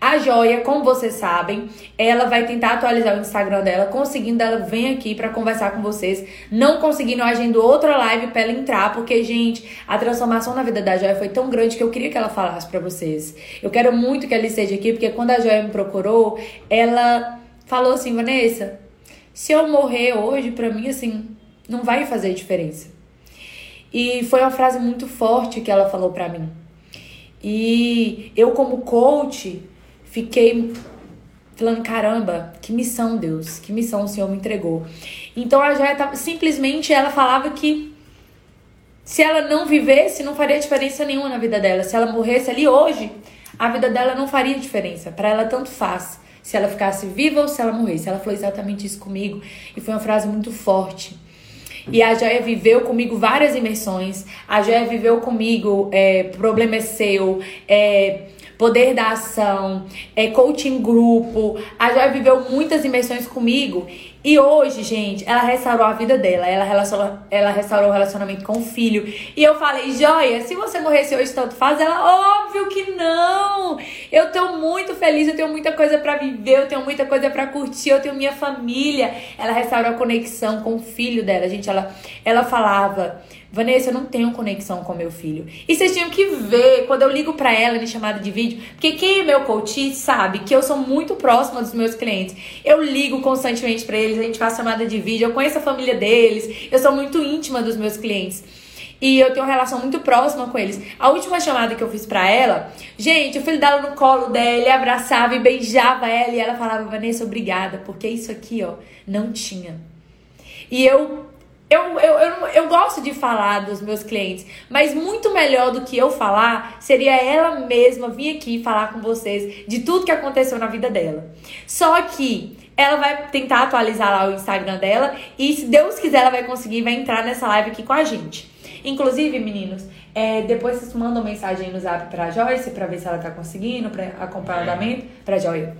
A Joia, como vocês sabem, ela vai tentar atualizar o Instagram dela. Conseguindo, ela vem aqui para conversar com vocês. Não conseguindo, eu agendo outra live pra ela entrar, porque, gente, a transformação na vida da Joia foi tão grande que eu queria que ela falasse para vocês. Eu quero muito que ela esteja aqui, porque quando a Joia me procurou, ela falou assim: Vanessa, se eu morrer hoje, para mim, assim, não vai fazer diferença. E foi uma frase muito forte que ela falou para mim. E eu, como coach, fiquei falando, caramba, que missão, Deus, que missão o Senhor me entregou. Então a Joia tava, simplesmente ela falava que se ela não vivesse, não faria diferença nenhuma na vida dela. Se ela morresse ali hoje, a vida dela não faria diferença. Para ela tanto faz se ela ficasse viva ou se ela morresse. Ela falou exatamente isso comigo e foi uma frase muito forte. E a Joia viveu comigo várias imersões. A Joia viveu comigo é, Problema é Seu, é, Poder da Ação, é, Coaching Grupo. A Joia viveu muitas imersões comigo. E hoje, gente, ela restaurou a vida dela. Ela, relacionou, ela restaurou o relacionamento com o filho. E eu falei, Joia, se você morresse hoje, tanto faz? Ela, óbvio que não! Eu tô muito feliz, eu tenho muita coisa para viver, eu tenho muita coisa para curtir, eu tenho minha família. Ela restaurou a conexão com o filho dela. Gente, ela, ela falava. Vanessa, eu não tenho conexão com meu filho. E vocês tinham que ver quando eu ligo para ela em chamada de vídeo, porque quem é meu coach sabe que eu sou muito próxima dos meus clientes. Eu ligo constantemente para eles, a gente faz chamada de vídeo, eu conheço a família deles, eu sou muito íntima dos meus clientes. E eu tenho uma relação muito próxima com eles. A última chamada que eu fiz pra ela, gente, o filho dela no colo dela, abraçava e beijava ela e ela falava, Vanessa, obrigada, porque isso aqui, ó, não tinha. E eu eu, eu, eu, eu gosto de falar dos meus clientes, mas muito melhor do que eu falar seria ela mesma vir aqui falar com vocês de tudo que aconteceu na vida dela. Só que ela vai tentar atualizar lá o Instagram dela e, se Deus quiser, ela vai conseguir, vai entrar nessa live aqui com a gente. Inclusive, meninos, é, depois vocês mandam mensagem no zap pra Joyce pra ver se ela tá conseguindo, pra acompanhar o andamento, pra Joia.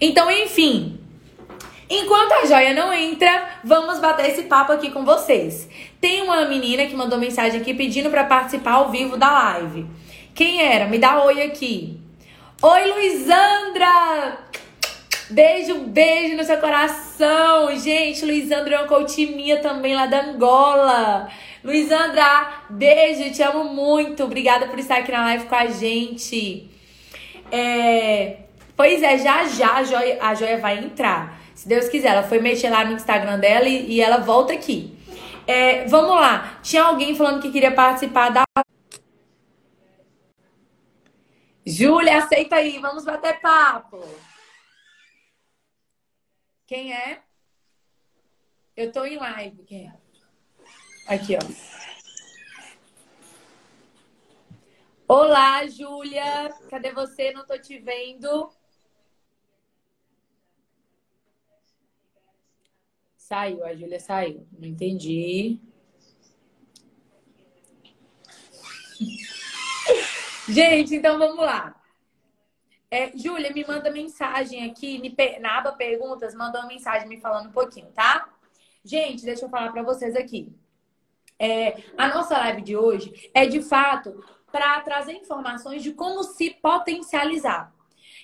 Então, enfim. Enquanto a joia não entra, vamos bater esse papo aqui com vocês. Tem uma menina que mandou mensagem aqui pedindo para participar ao vivo da live. Quem era? Me dá oi aqui. Oi, Luizandra! Beijo, beijo no seu coração. Gente, Luizandra é uma coach também lá da Angola. Luizandra, beijo, te amo muito. Obrigada por estar aqui na live com a gente. É... Pois é, já já a joia, a joia vai entrar. Se Deus quiser, ela foi mexer lá no Instagram dela e, e ela volta aqui. É, vamos lá. Tinha alguém falando que queria participar da. Júlia, aceita aí. Vamos bater papo. Quem é? Eu tô em live. Quem é? Aqui, ó. Olá, Júlia. Cadê você? Não tô te vendo. Saiu, a Júlia saiu. Não entendi. Gente, então vamos lá. É, Júlia, me manda mensagem aqui, me, na aba perguntas, manda uma mensagem me falando um pouquinho, tá? Gente, deixa eu falar para vocês aqui. É, a nossa live de hoje é de fato para trazer informações de como se potencializar.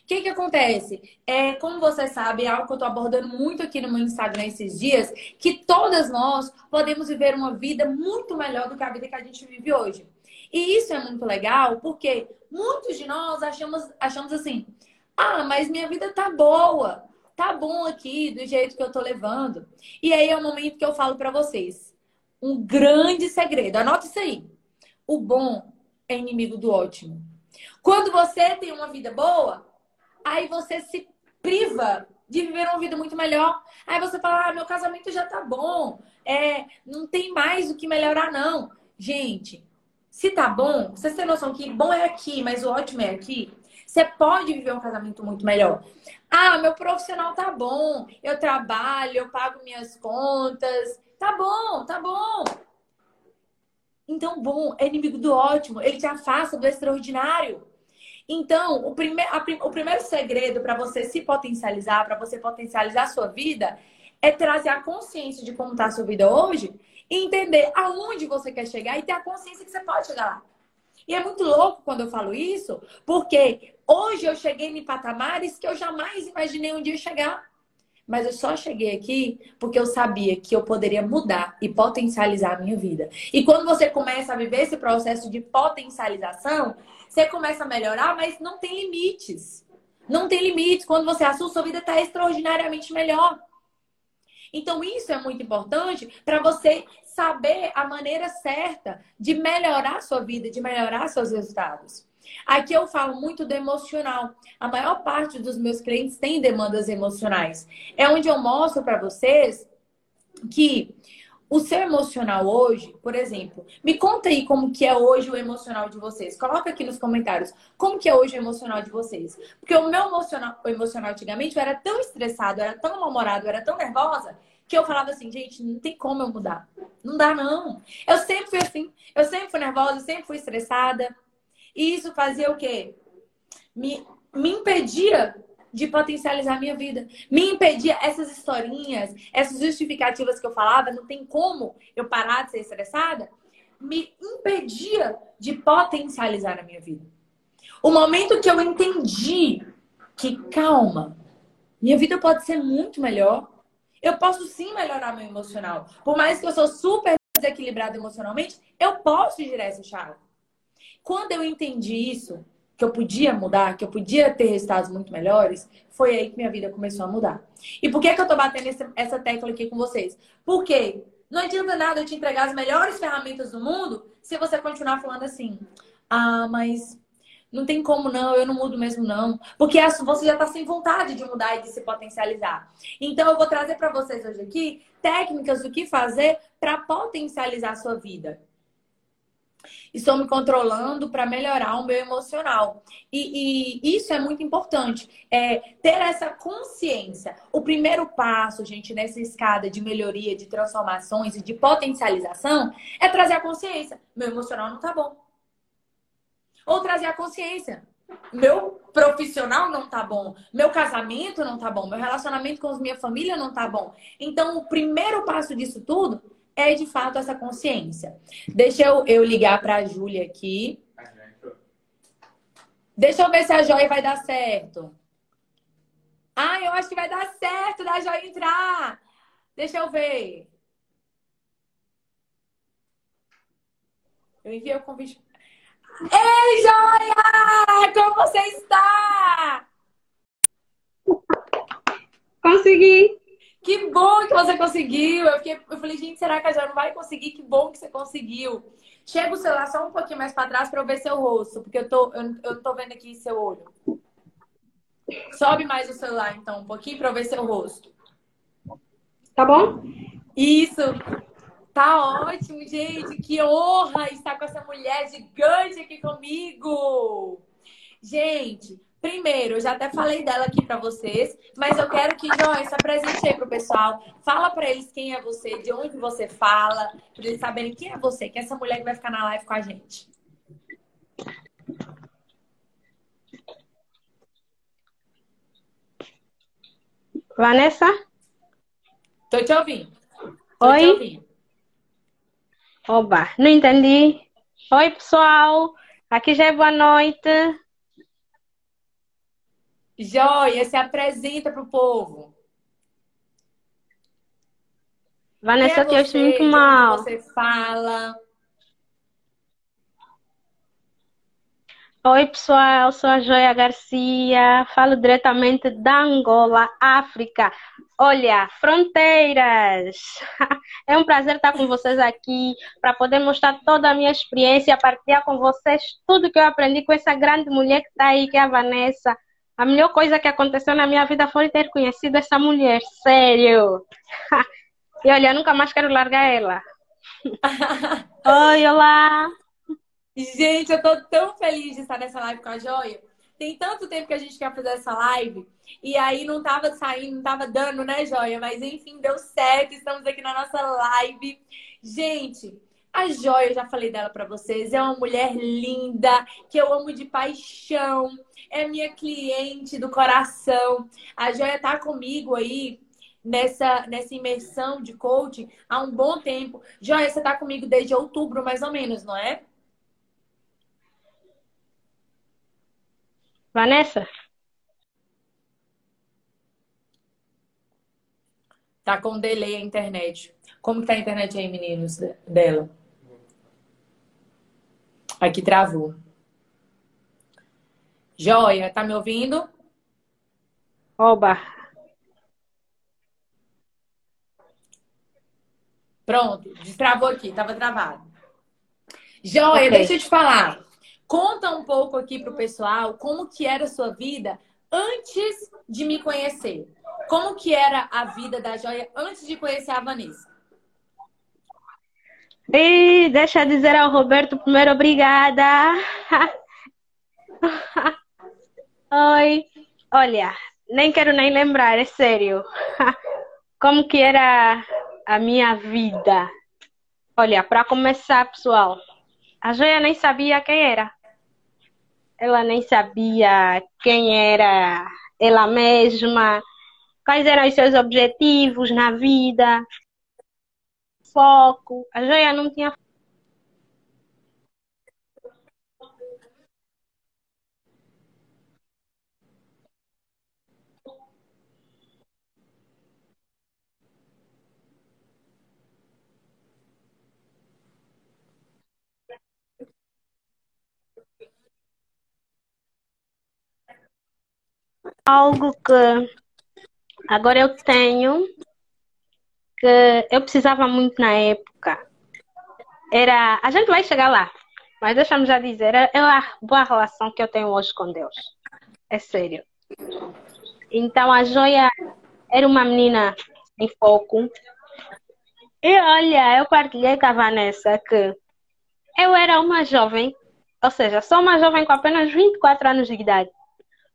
O que, que acontece? É, como você sabe, é algo que eu estou abordando muito aqui no meu Instagram esses dias, que todas nós podemos viver uma vida muito melhor do que a vida que a gente vive hoje. E isso é muito legal porque muitos de nós achamos, achamos assim: ah, mas minha vida tá boa, tá bom aqui do jeito que eu tô levando. E aí é o momento que eu falo para vocês um grande segredo. Anota isso aí. O bom é inimigo do ótimo. Quando você tem uma vida boa, aí você se priva de viver uma vida muito melhor. Aí você fala, ah, meu casamento já tá bom, é, não tem mais o que melhorar, não. Gente, se tá bom, vocês têm noção que bom é aqui, mas o ótimo é aqui. Você pode viver um casamento muito melhor. Ah, meu profissional tá bom, eu trabalho, eu pago minhas contas. Tá bom, tá bom. Então, bom é inimigo do ótimo, ele te afasta do extraordinário. Então, o, prime o primeiro segredo para você se potencializar, para você potencializar a sua vida, é trazer a consciência de como está a sua vida hoje e entender aonde você quer chegar e ter a consciência que você pode chegar lá. E é muito louco quando eu falo isso, porque Hoje eu cheguei em patamares que eu jamais imaginei um dia chegar. Mas eu só cheguei aqui porque eu sabia que eu poderia mudar e potencializar a minha vida. E quando você começa a viver esse processo de potencialização, você começa a melhorar, mas não tem limites. Não tem limites. Quando você assume, sua vida está extraordinariamente melhor. Então, isso é muito importante para você saber a maneira certa de melhorar sua vida, de melhorar seus resultados. Aqui eu falo muito do emocional. A maior parte dos meus clientes tem demandas emocionais. É onde eu mostro para vocês que o seu emocional hoje, por exemplo, me conta aí como que é hoje o emocional de vocês. Coloca aqui nos comentários como que é hoje o emocional de vocês. Porque o meu emocional, o emocional antigamente eu era tão estressado, eu era tão mal-humorado, eu era tão nervosa, que eu falava assim, gente, não tem como eu mudar. Não dá, não. Eu sempre fui assim. Eu sempre fui nervosa, sempre fui estressada. E isso fazia o quê? Me, me impedia de potencializar a minha vida. Me impedia essas historinhas, essas justificativas que eu falava, não tem como eu parar de ser estressada, me impedia de potencializar a minha vida. O momento que eu entendi que, calma, minha vida pode ser muito melhor. Eu posso sim melhorar meu emocional. Por mais que eu sou super desequilibrada emocionalmente, eu posso girar essa chave. Quando eu entendi isso, que eu podia mudar, que eu podia ter resultados muito melhores, foi aí que minha vida começou a mudar. E por que, que eu tô batendo essa tecla aqui com vocês? Porque não adianta nada eu te entregar as melhores ferramentas do mundo se você continuar falando assim, ah, mas não tem como não, eu não mudo mesmo não. Porque você já está sem vontade de mudar e de se potencializar. Então eu vou trazer para vocês hoje aqui técnicas do que fazer para potencializar a sua vida. Estou me controlando para melhorar o meu emocional. E, e, isso é muito importante. É ter essa consciência. O primeiro passo, gente, nessa escada de melhoria, de transformações e de potencialização é trazer a consciência. Meu emocional não tá bom. Ou trazer a consciência. Meu profissional não tá bom, meu casamento não tá bom, meu relacionamento com a minha família não tá bom. Então, o primeiro passo disso tudo é de fato essa consciência. Deixa eu, eu ligar para a Júlia aqui. Deixa eu ver se a Joia vai dar certo. Ah, eu acho que vai dar certo da Joia entrar. Deixa eu ver. Eu enviei o convite. Ei, Joia! Como você está? Consegui. Que bom que você conseguiu. Eu, fiquei, eu falei, gente, será que a não vai conseguir? Que bom que você conseguiu. Chega o celular só um pouquinho mais para trás para eu ver seu rosto, porque eu tô, eu, eu tô vendo aqui seu olho. Sobe mais o celular, então, um pouquinho para eu ver seu rosto. Tá bom? Isso. Tá ótimo, gente. Que honra estar com essa mulher gigante aqui comigo. Gente, Primeiro, eu já até falei dela aqui para vocês, mas eu quero que Joyce se apresente aí pro pessoal. Fala para eles quem é você, de onde você fala, para eles saberem quem é você, que é essa mulher que vai ficar na live com a gente. Vanessa? Tô te ouvindo. Tô Oi? Te ouvindo. Oba, não entendi. Oi, pessoal. Aqui já é boa noite. Joia, se apresenta para o povo. Vanessa, é eu estou muito mal. Você fala. Oi, pessoal, sou a Joia Garcia, falo diretamente da Angola, África. Olha, fronteiras! É um prazer estar com vocês aqui para poder mostrar toda a minha experiência, partilhar com vocês tudo que eu aprendi com essa grande mulher que está aí, que é a Vanessa. A melhor coisa que aconteceu na minha vida foi ter conhecido essa mulher, sério. E olha, eu nunca mais quero largar ela. Oi, olá. Gente, eu tô tão feliz de estar nessa live com a Joia. Tem tanto tempo que a gente quer fazer essa live e aí não tava saindo, não tava dando, né, Joia? Mas enfim, deu certo. Estamos aqui na nossa live. Gente, a Joia, eu já falei dela para vocês, é uma mulher linda, que eu amo de paixão é minha cliente do coração. A Joia tá comigo aí nessa, nessa imersão de coaching há um bom tempo. Joia, você tá comigo desde outubro, mais ou menos, não é? Vanessa? Tá com delay a internet. Como que tá a internet aí, meninos, dela? Aqui travou. Joia, tá me ouvindo? Oba! Pronto, destravou aqui, tava travado. Joia, okay. deixa eu te falar. Conta um pouco aqui pro pessoal como que era a sua vida antes de me conhecer. Como que era a vida da Joia antes de conhecer a Vanessa? E deixa eu dizer ao Roberto primeiro obrigada. Oi. Olha, nem quero nem lembrar, é sério. Como que era a minha vida? Olha, para começar, pessoal, a Joia nem sabia quem era. Ela nem sabia quem era ela mesma, quais eram os seus objetivos na vida, foco. A Joia não tinha algo que agora eu tenho que eu precisava muito na época. Era. A gente vai chegar lá, mas deixa-me já dizer, é a boa relação que eu tenho hoje com Deus. É sério. Então a joia era uma menina em foco. E olha, eu partilhei com a Vanessa que eu era uma jovem, ou seja, sou uma jovem com apenas 24 anos de idade.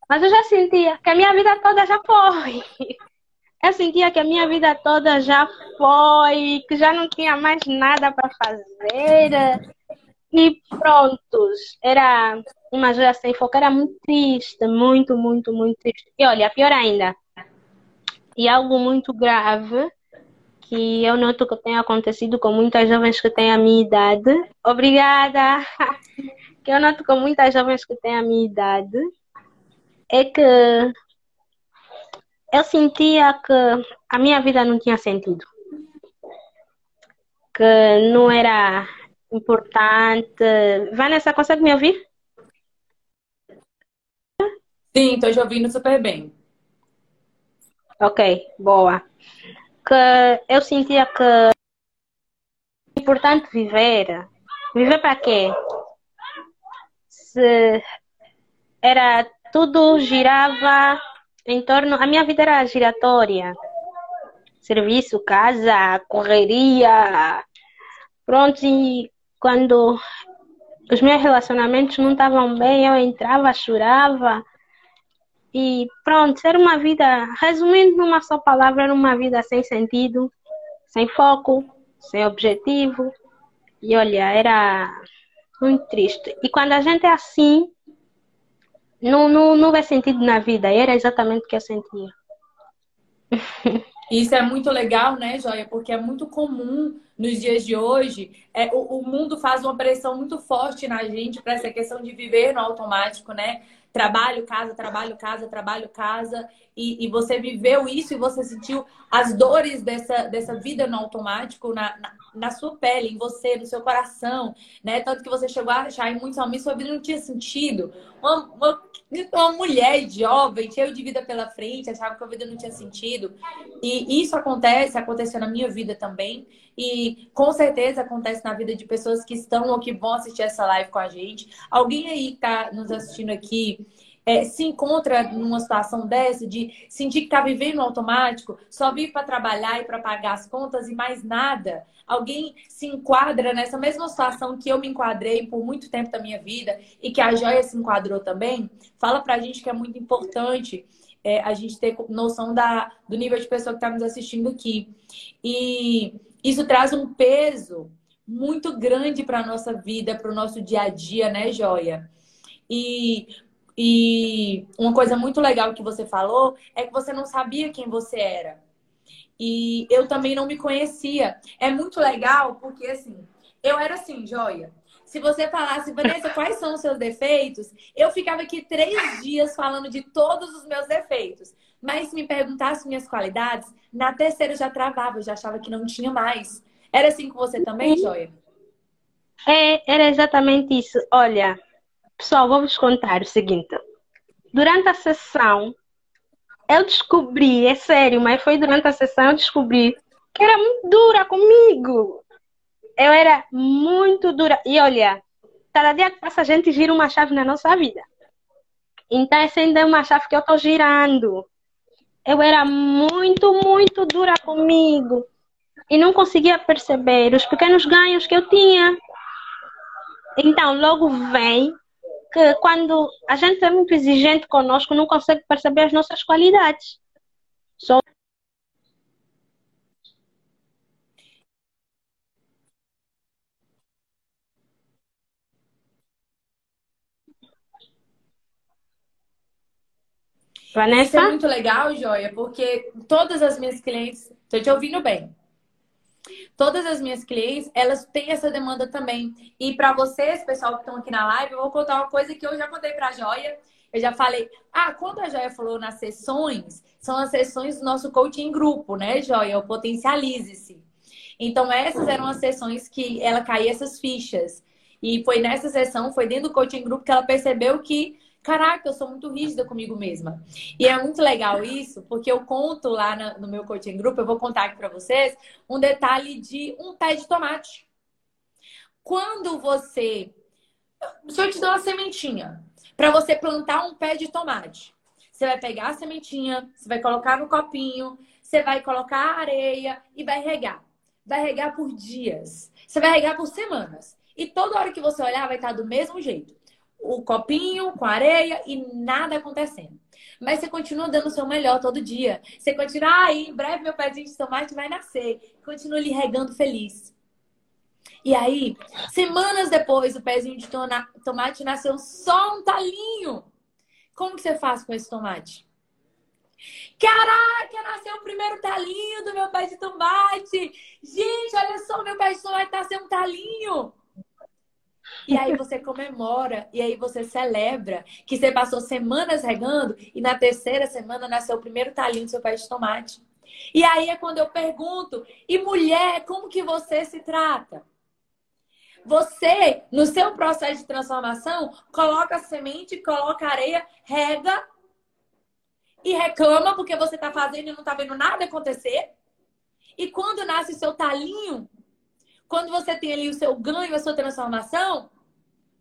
Mas eu já sentia que a minha vida toda já foi. Eu sentia que a minha vida toda já foi, que já não tinha mais nada para fazer. E prontos. Era uma joia sem foco, era muito triste, muito, muito, muito triste. E olha, pior ainda. E algo muito grave que eu noto que tem acontecido com muitas jovens que têm a minha idade. Obrigada! Que eu noto com muitas jovens que têm a minha idade é que eu sentia que a minha vida não tinha sentido. Que não era importante. Vanessa, consegue me ouvir? Sim, estou te ouvindo super bem. Ok, boa. Que eu sentia que é importante viver. Viver para quê? Se era tudo girava em torno. A minha vida era giratória. Serviço, casa, correria. Pronto, e quando os meus relacionamentos não estavam bem, eu entrava, chorava. E pronto, era uma vida, resumindo numa só palavra, era uma vida sem sentido, sem foco, sem objetivo. E olha, era muito triste. E quando a gente é assim, não, não, não vê sentido na vida. Era exatamente o que eu sentia. Isso é muito legal, né, Joia? Porque é muito comum nos dias de hoje. É, o, o mundo faz uma pressão muito forte na gente para essa questão de viver no automático, né? Trabalho, casa, trabalho, casa, trabalho, casa. E, e você viveu isso e você sentiu as dores dessa, dessa vida no automático na, na, na, sua pele, em você, no seu coração, né? Tanto que você chegou a achar em muitos momentos sua vida não tinha sentido. Uma, uma, uma mulher jovem, cheia de vida pela frente, achava que a vida não tinha sentido. E isso acontece, aconteceu na minha vida também. E com certeza acontece na vida de pessoas que estão ou que vão assistir essa live com a gente. Alguém aí que está nos assistindo aqui é, se encontra numa situação dessa de sentir que está vivendo no automático, só vive para trabalhar e para pagar as contas e mais nada. Alguém se enquadra nessa mesma situação que eu me enquadrei por muito tempo da minha vida e que a Joia se enquadrou também? Fala para a gente que é muito importante é, a gente ter noção da, do nível de pessoa que está nos assistindo aqui. E isso traz um peso muito grande para a nossa vida, para o nosso dia a dia, né, Joia? E e uma coisa muito legal que você falou é que você não sabia quem você era. E eu também não me conhecia. É muito legal porque, assim, eu era assim, joia. Se você falasse, Vanessa, quais são os seus defeitos? Eu ficava aqui três dias falando de todos os meus defeitos. Mas se me perguntasse minhas qualidades, na terceira eu já travava, eu já achava que não tinha mais. Era assim com você também, Joia? É, era exatamente isso. Olha, pessoal, vou vos contar o seguinte. Durante a sessão, eu descobri, é sério, mas foi durante a sessão eu descobri que era muito dura comigo. Eu era muito dura. E olha, cada dia que passa a gente gira uma chave na nossa vida. Então essa ainda é uma chave que eu estou girando. Eu era muito, muito dura comigo. E não conseguia perceber os pequenos ganhos que eu tinha. Então, logo vem que quando a gente é muito exigente conosco, não consegue perceber as nossas qualidades. Só Vanessa? Isso é muito legal, Joia, porque todas as minhas clientes, estou te ouvindo bem. Todas as minhas clientes, elas têm essa demanda também. E para vocês, pessoal que estão aqui na live, eu vou contar uma coisa que eu já contei para a Joia. Eu já falei, ah, quando a Joia falou nas sessões, são as sessões do nosso coaching grupo, né, Joia? O Potencialize-se. Então, essas eram as sessões que ela caía essas fichas. E foi nessa sessão, foi dentro do coaching grupo que ela percebeu que Caraca, eu sou muito rígida comigo mesma. E é muito legal isso, porque eu conto lá no meu coaching grupo, eu vou contar aqui para vocês, um detalhe de um pé de tomate. Quando você. Se eu te dar uma sementinha, para você plantar um pé de tomate, você vai pegar a sementinha, você vai colocar no copinho, você vai colocar areia e vai regar. Vai regar por dias. Você vai regar por semanas. E toda hora que você olhar, vai estar do mesmo jeito o copinho com areia e nada acontecendo. Mas você continua dando o seu melhor todo dia. Você continua, ah, em breve meu pezinho de tomate vai nascer. Continua lhe regando feliz. E aí, semanas depois, o pezinho de tomate nasceu só um talinho. Como que você faz com esse tomate? Caraca, nasceu o primeiro talinho do meu pé de tomate. Gente, olha só, meu pé de tomate nasceu um talinho. E aí você comemora, e aí você celebra que você passou semanas regando e na terceira semana nasceu o primeiro talinho do seu pé de tomate. E aí é quando eu pergunto, e mulher, como que você se trata? Você, no seu processo de transformação, coloca semente, coloca areia, rega e reclama porque você está fazendo e não está vendo nada acontecer. E quando nasce o seu talinho, quando você tem ali o seu ganho, a sua transformação,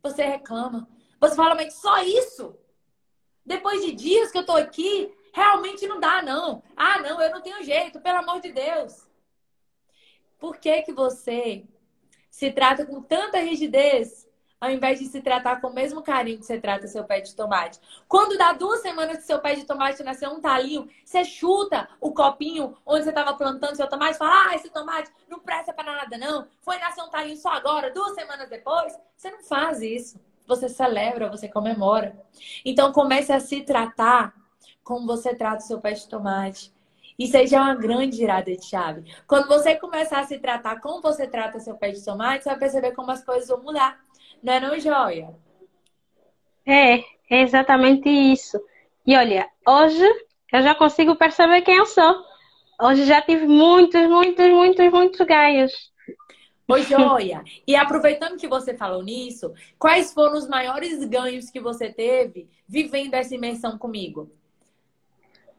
você reclama. Você fala, mas só isso? Depois de dias que eu tô aqui, realmente não dá, não. Ah, não, eu não tenho jeito, pelo amor de Deus. Por que que você se trata com tanta rigidez ao invés de se tratar com o mesmo carinho que você trata seu pé de tomate. Quando dá duas semanas que seu pé de tomate nasceu um talinho, você chuta o copinho onde você estava plantando seu tomate e fala: Ah, esse tomate não presta para nada, não. Foi nascer um talinho só agora, duas semanas depois. Você não faz isso. Você celebra, você comemora. Então comece a se tratar como você trata o seu pé de tomate. Isso aí já é uma grande virada de chave. Quando você começar a se tratar como você trata seu pé de tomate, você vai perceber como as coisas vão mudar. Não é não, Joia? É, é exatamente isso. E olha, hoje eu já consigo perceber quem eu sou. Hoje já tive muitos, muitos, muitos, muitos ganhos. Oi, Joia. E aproveitando que você falou nisso, quais foram os maiores ganhos que você teve vivendo essa imersão comigo?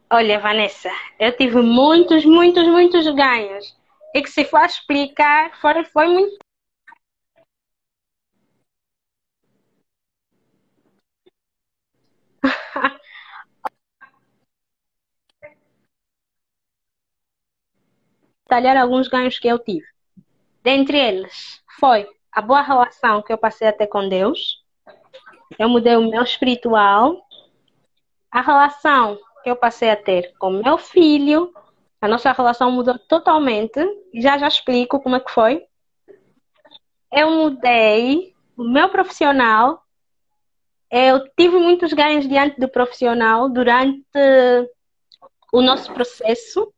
Olha, Vanessa, eu tive muitos, muitos, muitos ganhos. E que se for explicar, foi, foi muito detalhar alguns ganhos que eu tive. Dentre eles, foi a boa relação que eu passei a ter com Deus. Eu mudei o meu espiritual. A relação que eu passei a ter com meu filho. A nossa relação mudou totalmente. Já já explico como é que foi. Eu mudei o meu profissional eu tive muitos ganhos diante do profissional durante o nosso processo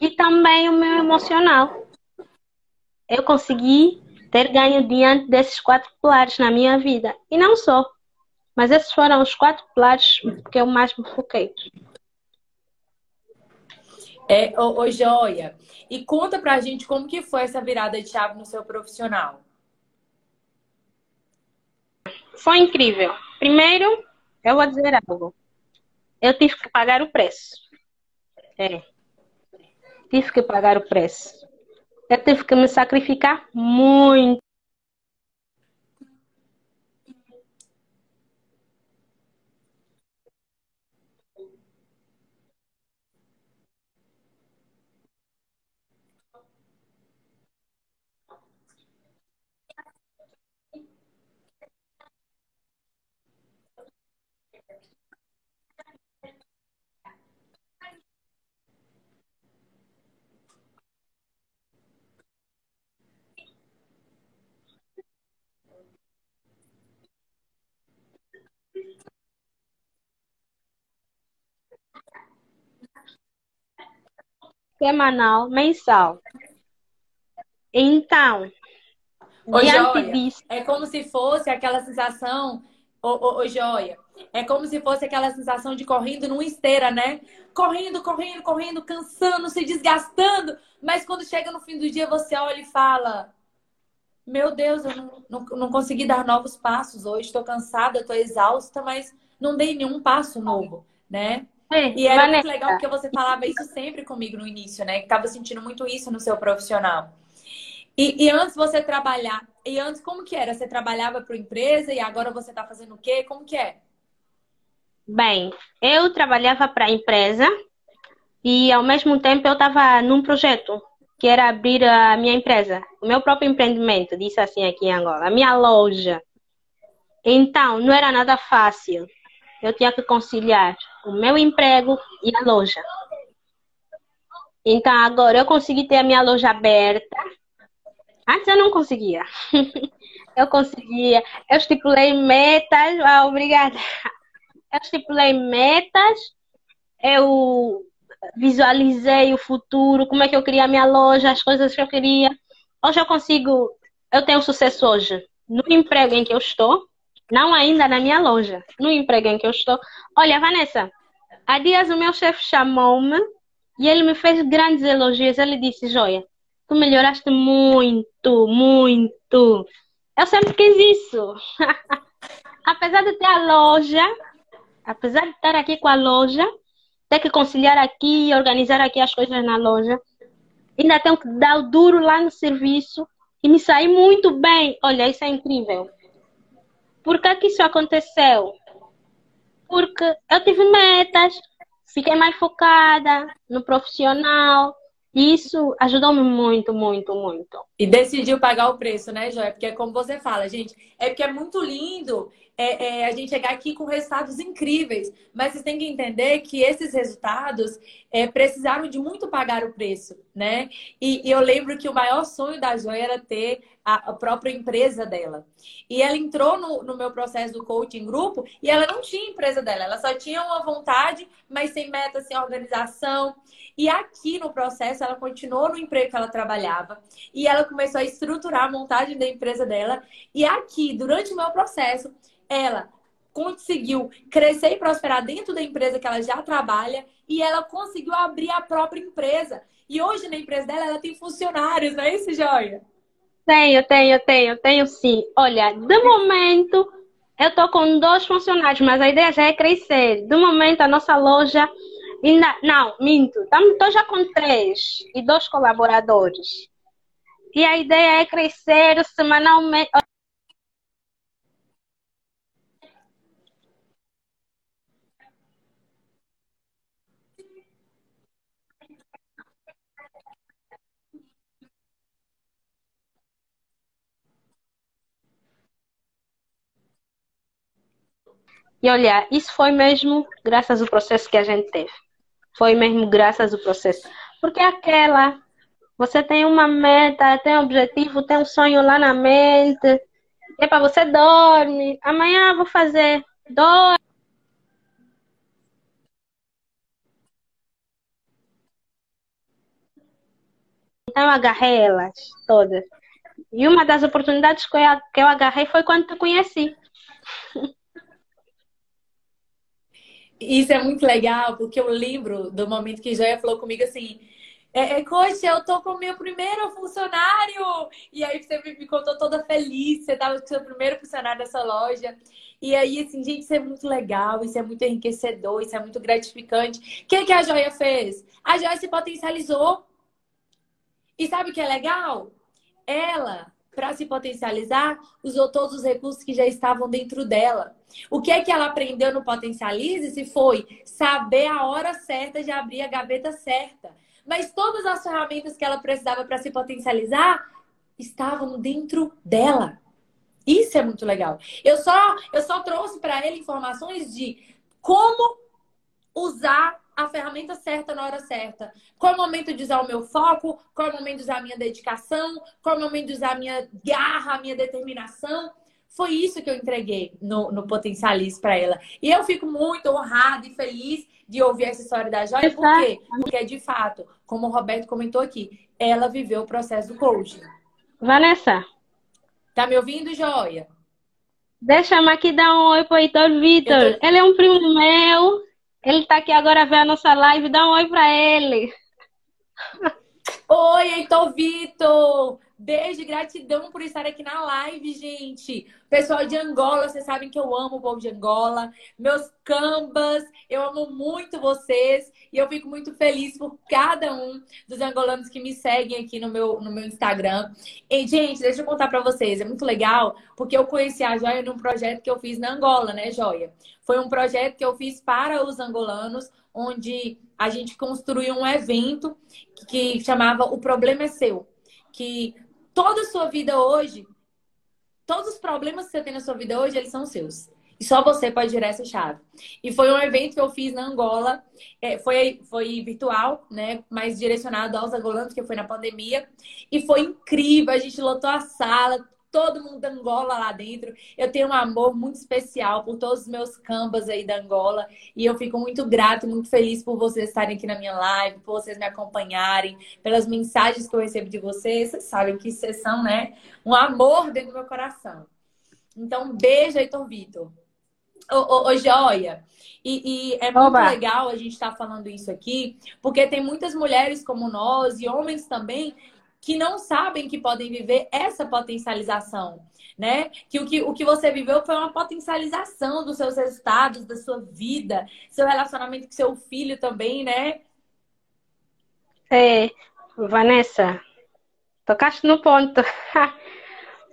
e também o meu emocional. Eu consegui ter ganho diante desses quatro pilares na minha vida. E não só. Mas esses foram os quatro pilares que eu mais me foquei. É, ô, ô, Joia, e conta pra gente como que foi essa virada de chave no seu profissional. Foi incrível. Primeiro, eu vou dizer algo. Eu tive que pagar o preço. É. Tive que pagar o preço. Eu tive que me sacrificar muito. Semanal, mensal. Então, Ô, Joia, disso... é como se fosse aquela sensação, ô, ô, ô, Joia, é como se fosse aquela sensação de correndo numa esteira, né? Correndo, correndo, correndo, cansando, se desgastando, mas quando chega no fim do dia você olha e fala: Meu Deus, eu não, não, não consegui dar novos passos hoje, estou cansada, estou exausta, mas não dei nenhum passo novo, né? É, e era muito legal porque você falava isso sempre comigo no início, né? Que estava sentindo muito isso no seu profissional. E, e, antes você trabalhar, e antes como que era? Você trabalhava para empresa e agora você está fazendo o quê? Como que é? Bem, eu trabalhava para a empresa e ao mesmo tempo eu estava num projeto que era abrir a minha empresa, o meu próprio empreendimento, disse assim aqui em Angola, a minha loja. Então, não era nada fácil eu tinha que conciliar o meu emprego e a loja. Então agora eu consegui ter a minha loja aberta. Antes eu não conseguia. eu conseguia. Eu estipulei metas. Ah, obrigada. Eu estipulei metas. Eu visualizei o futuro, como é que eu queria a minha loja, as coisas que eu queria. Hoje eu consigo. Eu tenho sucesso hoje no emprego em que eu estou não ainda na minha loja, no emprego em que eu estou. Olha, Vanessa, há dias o meu chefe chamou-me e ele me fez grandes elogios. Ele disse: Joia, tu melhoraste muito, muito. Eu sempre quis isso. apesar de ter a loja, apesar de estar aqui com a loja, ter que conciliar aqui, organizar aqui as coisas na loja, ainda tenho que dar o duro lá no serviço e me sair muito bem. Olha, isso é incrível. Por que, que isso aconteceu? Porque eu tive metas, fiquei mais focada no profissional. E isso ajudou-me muito, muito, muito. E decidiu pagar o preço, né, Joia? Porque é como você fala, gente, é porque é muito lindo é, é, a gente chegar aqui com resultados incríveis. Mas vocês têm que entender que esses resultados é, precisaram de muito pagar o preço, né? E, e, eu lembro que o maior sonho da Joia era ter a, a própria empresa dela. E ela entrou no, no, meu processo do coaching grupo e ela não tinha empresa dela, ela só tinha uma vontade, mas sem meta, sem organização. E aqui no processo, ela continuou no emprego que ela trabalhava e ela começou a estruturar a montagem da empresa dela. E aqui, durante o meu processo, ela conseguiu crescer e prosperar dentro da empresa que ela já trabalha e ela conseguiu abrir a própria empresa. E hoje na empresa dela ela tem funcionários, não é isso, Joia? Tenho, tenho, tenho, tenho sim. Olha, de momento eu tô com dois funcionários, mas a ideia já é crescer. De momento a nossa loja ainda não, minto, estou já com três e dois colaboradores. E a ideia é crescer semanalmente. E olha, isso foi mesmo graças ao processo que a gente teve. Foi mesmo graças ao processo. Porque aquela, você tem uma meta, tem um objetivo, tem um sonho lá na mente. É para você dorme. Amanhã vou fazer. Dorme. Então agarrei elas todas. E uma das oportunidades eu, que eu agarrei foi quando te conheci. Isso é muito legal, porque eu lembro do momento que Joia falou comigo assim: é, é, Coxa, eu tô com o meu primeiro funcionário! E aí você me contou toda feliz, você tava com o seu primeiro funcionário dessa loja. E aí, assim, gente, isso é muito legal, isso é muito enriquecedor, isso é muito gratificante. O que, que a Joia fez? A Joia se potencializou. E sabe o que é legal? Ela, para se potencializar, usou todos os recursos que já estavam dentro dela. O que é que ela aprendeu no Potencialize-se foi saber a hora certa de abrir a gaveta certa. Mas todas as ferramentas que ela precisava para se potencializar estavam dentro dela. Isso é muito legal. Eu só, eu só trouxe para ele informações de como usar a ferramenta certa na hora certa. Qual é o momento de usar o meu foco? Qual é o momento de usar a minha dedicação? Qual é o momento de usar a minha garra, a minha determinação? Foi isso que eu entreguei no, no Potencialize para ela. E eu fico muito honrada e feliz de ouvir essa história da Joia. Por quê? Porque, de fato, como o Roberto comentou aqui, ela viveu o processo do coaching. Vanessa, Tá me ouvindo, Joia? Deixa-me aqui dar um oi pro Heitor Vitor. Tô... Ele é um primo meu. Ele tá aqui agora ver a nossa live. Dá um oi pra ele. Oi, Heitor Vitor! Beijo gratidão por estar aqui na live, gente. Pessoal de Angola, vocês sabem que eu amo o povo de Angola. Meus cambas, eu amo muito vocês. E eu fico muito feliz por cada um dos angolanos que me seguem aqui no meu, no meu Instagram. E, gente, deixa eu contar para vocês. É muito legal, porque eu conheci a Joia num projeto que eu fiz na Angola, né, Joia? Foi um projeto que eu fiz para os angolanos, onde a gente construiu um evento que chamava O Problema é Seu. Que toda a sua vida hoje, todos os problemas que você tem na sua vida hoje, eles são seus. E só você pode girar essa chave. E foi um evento que eu fiz na Angola. É, foi, foi virtual, né? Mas direcionado aos angolanos, que foi na pandemia. E foi incrível. A gente lotou a sala, todo mundo da Angola lá dentro. Eu tenho um amor muito especial por todos os meus cambas aí da Angola. E eu fico muito grata e muito feliz por vocês estarem aqui na minha live, por vocês me acompanharem, pelas mensagens que eu recebo de vocês. Vocês sabem que vocês são, né? Um amor dentro do meu coração. Então, beijo, Heitor Vitor. Ô, ô, Joia, e, e, é muito Oba. legal a gente estar tá falando isso aqui, porque tem muitas mulheres como nós e homens também que não sabem que podem viver essa potencialização, né? Que o que, o que você viveu foi uma potencialização dos seus resultados, da sua vida, seu relacionamento com seu filho também, né? É, Vanessa, tocaste no ponto.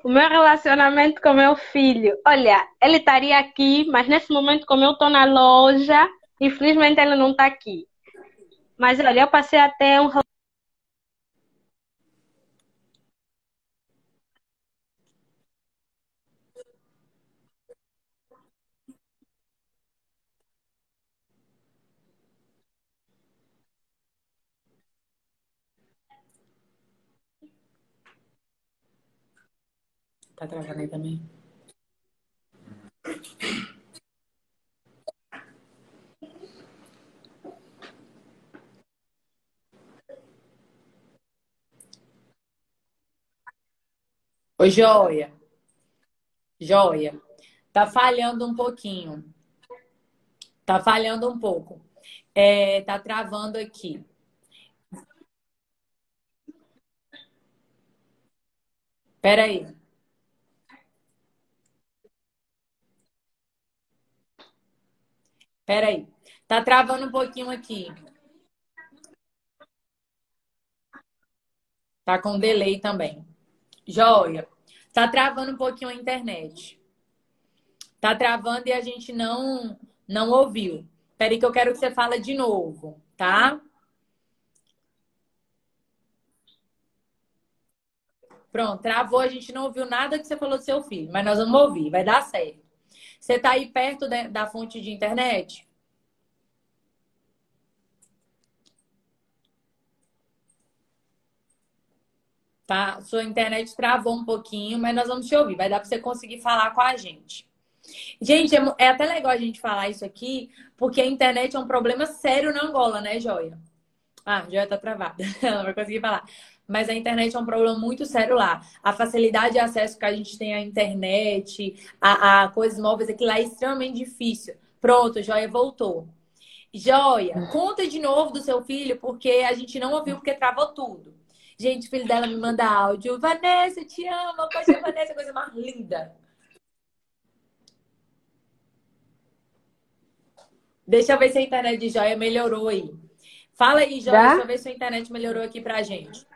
o meu relacionamento com meu filho. Olha, ele estaria aqui, mas nesse momento, como eu estou na loja, infelizmente ele não está aqui. Mas olha, eu passei até um Tá travando aí também? Oi, Joia. Joia. Tá falhando um pouquinho. Tá falhando um pouco. É, tá travando aqui. Peraí. Peraí. Tá travando um pouquinho aqui. Tá com delay também. Joia. Tá travando um pouquinho a internet. Tá travando e a gente não não ouviu. Peraí que eu quero que você fale de novo, tá? Pronto, travou, a gente não ouviu nada que você falou do seu filho, mas nós vamos ouvir, vai dar certo. Você está aí perto da fonte de internet? Tá? Sua internet travou um pouquinho, mas nós vamos te ouvir. Vai dar para você conseguir falar com a gente. Gente, é, é, até legal a gente falar isso aqui, porque a internet é um problema sério na Angola, né, Joia? Ah, Joia tá travada. Ela não vai conseguir falar. Mas a internet é um problema muito sério lá. A facilidade de acesso que a gente tem à internet, a, a coisas móveis, aquilo lá é extremamente difícil. Pronto, Joia voltou. Joia, conta de novo do seu filho, porque a gente não ouviu, porque travou tudo. Gente, o filho dela me manda áudio. Vanessa, te amo. Poxa, Vanessa, coisa mais linda. Deixa eu ver se a internet de Joia melhorou aí. Fala aí, Joia, deixa eu ver se a internet melhorou aqui pra gente.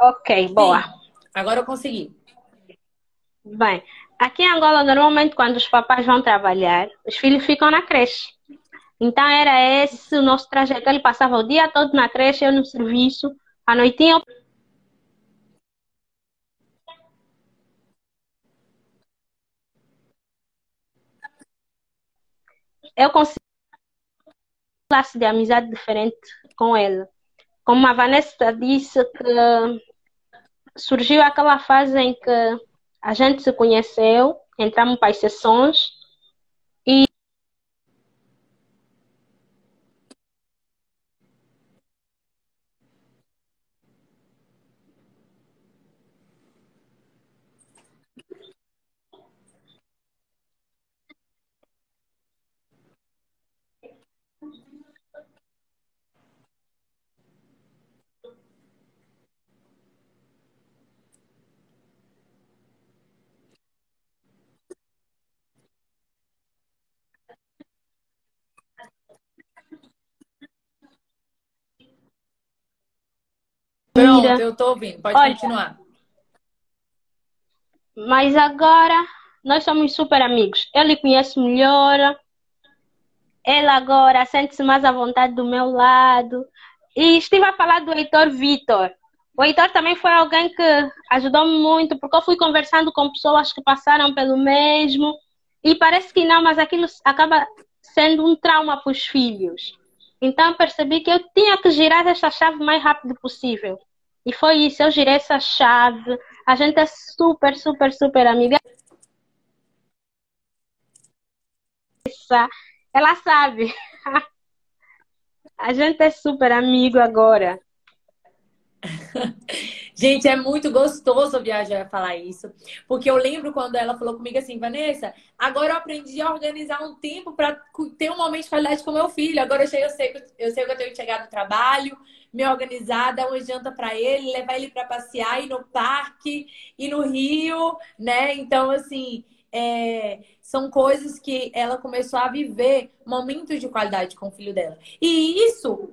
Ok, boa. Sim, agora eu consegui. Bem, aqui em Angola, normalmente, quando os papais vão trabalhar, os filhos ficam na creche. Então, era esse o nosso trajeto. Ele passava o dia todo na creche, eu no serviço. À noitinha, eu consigo classe de amizade diferente com ele. Como a Vanessa disse que surgiu aquela fase em que a gente se conheceu, entramos para as sessões e Pronto, eu tô ouvindo. Pode Olha, continuar. Mas agora nós somos super amigos. Eu lhe conheço melhor. Ela agora sente-se mais à vontade do meu lado. E estive a falar do Heitor Vitor. O Heitor também foi alguém que ajudou-me muito, porque eu fui conversando com pessoas que passaram pelo mesmo. E parece que não, mas aquilo acaba sendo um trauma para os filhos. Então percebi que eu tinha que girar essa chave o mais rápido possível. E foi isso, eu girei essa chave. A gente é super, super, super amiga. Ela sabe. A gente é super amigo agora. Gente, é muito gostoso viajar a falar isso, porque eu lembro quando ela falou comigo assim, Vanessa, agora eu aprendi a organizar um tempo para ter um momento de qualidade com meu filho. Agora eu sei, eu sei, eu sei que eu tenho que chegar do trabalho, me organizar, dar uma janta para ele, levar ele para passear, ir no parque, ir no Rio, né? Então, assim, é, são coisas que ela começou a viver momentos de qualidade com o filho dela. E isso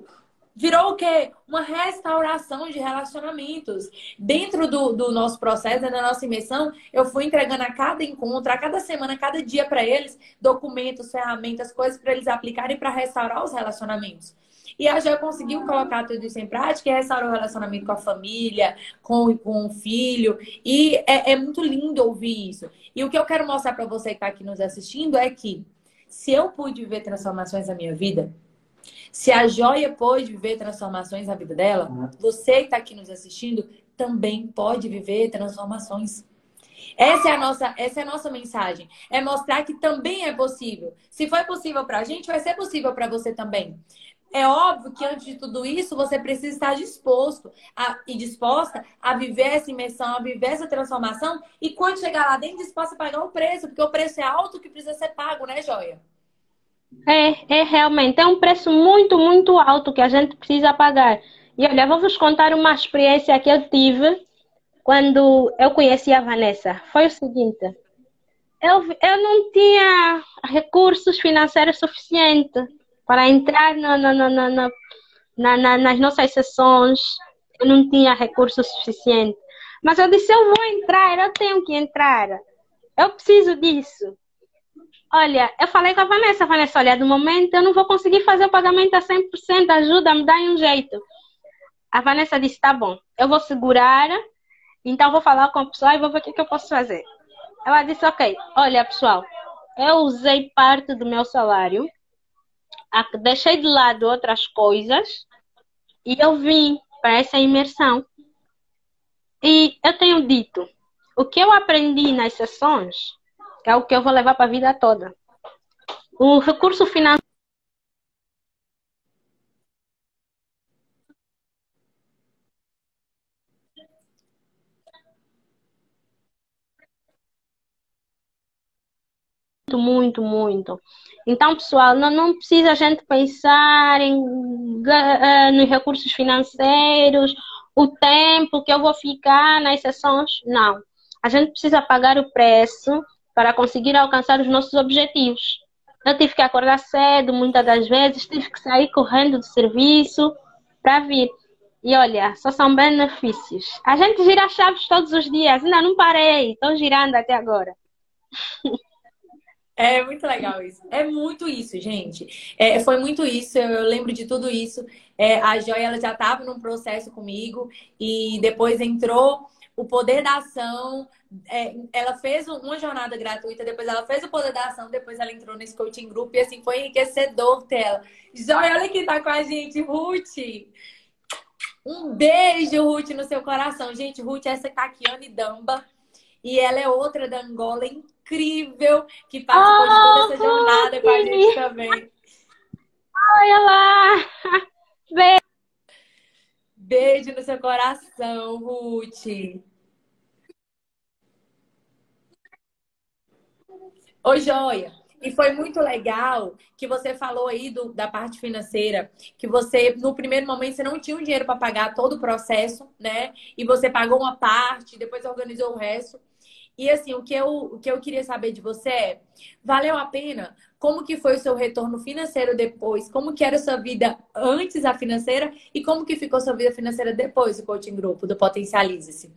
virou o quê? Uma restauração de relacionamentos. Dentro do, do nosso processo, da nossa imersão, eu fui entregando a cada encontro, a cada semana, a cada dia para eles, documentos, ferramentas, coisas para eles aplicarem para restaurar os relacionamentos. E a Jo conseguiu colocar tudo isso em prática e restaurar o relacionamento com a família, com, com o filho. E é, é muito lindo ouvir isso. E o que eu quero mostrar para você que está aqui nos assistindo é que se eu pude viver transformações na minha vida, se a Joia pôde viver transformações na vida dela, você que está aqui nos assistindo também pode viver transformações. Essa é a nossa, essa é a nossa mensagem. É mostrar que também é possível. Se foi possível para a gente, vai ser possível para você também. É óbvio que antes de tudo isso, você precisa estar disposto a, e disposta a viver essa imersão, a viver essa transformação. E quando chegar lá dentro, disposta a pagar o preço, porque o preço é alto que precisa ser pago, né, Joia? É, é realmente, é um preço muito, muito alto que a gente precisa pagar. E olha, vou vos contar uma experiência que eu tive quando eu conheci a Vanessa. Foi o seguinte, eu, eu não tinha recursos financeiros suficientes para entrar na, na, nas nossas sessões. Eu não tinha recursos suficientes. Mas eu disse, eu vou entrar, eu tenho que entrar. Eu preciso disso. Olha, eu falei com a Vanessa, Vanessa, olha, do momento eu não vou conseguir fazer o pagamento a 100%, ajuda-me, dá um jeito. A Vanessa disse, tá bom, eu vou segurar, então vou falar com a pessoa e vou ver o que, que eu posso fazer. Ela disse, ok, olha pessoal, eu usei parte do meu salário, deixei de lado outras coisas e eu vim para essa imersão. E eu tenho dito, o que eu aprendi nas sessões é o que eu vou levar para a vida toda. O recurso financeiro. Muito, muito, muito. Então, pessoal, não, não precisa a gente pensar em, eh, nos recursos financeiros, o tempo que eu vou ficar nas sessões. Não. A gente precisa pagar o preço para conseguir alcançar os nossos objetivos. Eu tive que acordar cedo, muitas das vezes, tive que sair correndo do serviço para vir. E olha, só são benefícios. A gente gira chaves todos os dias, ainda não parei, estou girando até agora. É muito legal isso. É muito isso, gente. É, foi muito isso. Eu, eu, lembro de tudo isso. É, a Joia ela já estava num processo comigo e depois entrou o poder da ação. É, ela fez uma jornada gratuita, depois ela fez o poder da ação, depois ela entrou nesse coaching group e assim foi enriquecedor ter ela. Joia, olha quem tá com a gente, Ruth. Um beijo, Ruth, no seu coração. Gente, Ruth é essa Caquiane Damba. E ela é outra da Angola incrível que participou oh, de toda essa jornada com a gente também. Olha lá! Beijo. Beijo no seu coração, Ruth. Oi, Joia. E foi muito legal que você falou aí do, da parte financeira, que você, no primeiro momento, você não tinha o dinheiro para pagar todo o processo, né? E você pagou uma parte, depois organizou o resto. E assim, o que eu, o que eu queria saber de você é, valeu a pena? Como que foi o seu retorno financeiro depois? Como que era a sua vida antes da financeira? E como que ficou a sua vida financeira depois do coaching grupo, do Potencialize-se?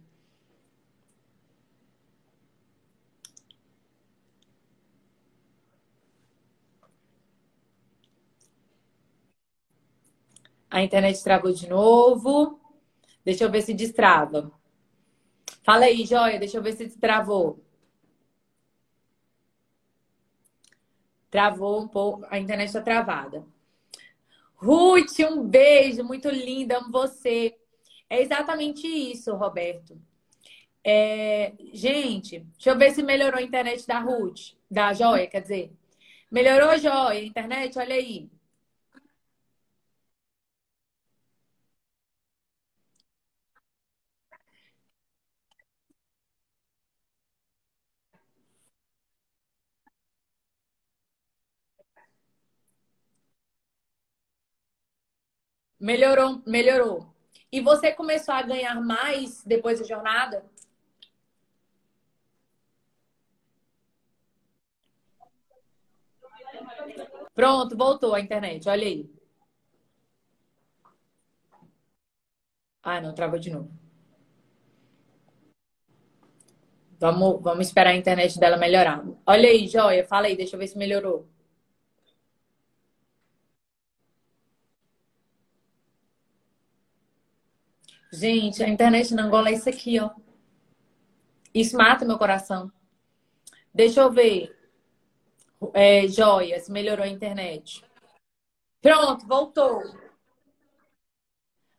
A internet travou de novo. Deixa eu ver se destrava. Fala aí, Joia, deixa eu ver se travou. Travou um pouco, a internet está travada. Ruth, um beijo, muito linda, amo você. É exatamente isso, Roberto. É... Gente, deixa eu ver se melhorou a internet da Ruth, da Joia, quer dizer. Melhorou, Joia, a internet? Olha aí. Melhorou, melhorou. E você começou a ganhar mais depois da jornada? Pronto, voltou a internet. Olha aí. Ah, não, travou de novo. Vamos, vamos esperar a internet dela melhorar. Olha aí, Joia, fala aí, deixa eu ver se melhorou. Gente, a internet na Angola é isso aqui, ó. Isso mata meu coração. Deixa eu ver. É, joias, melhorou a internet. Pronto, voltou.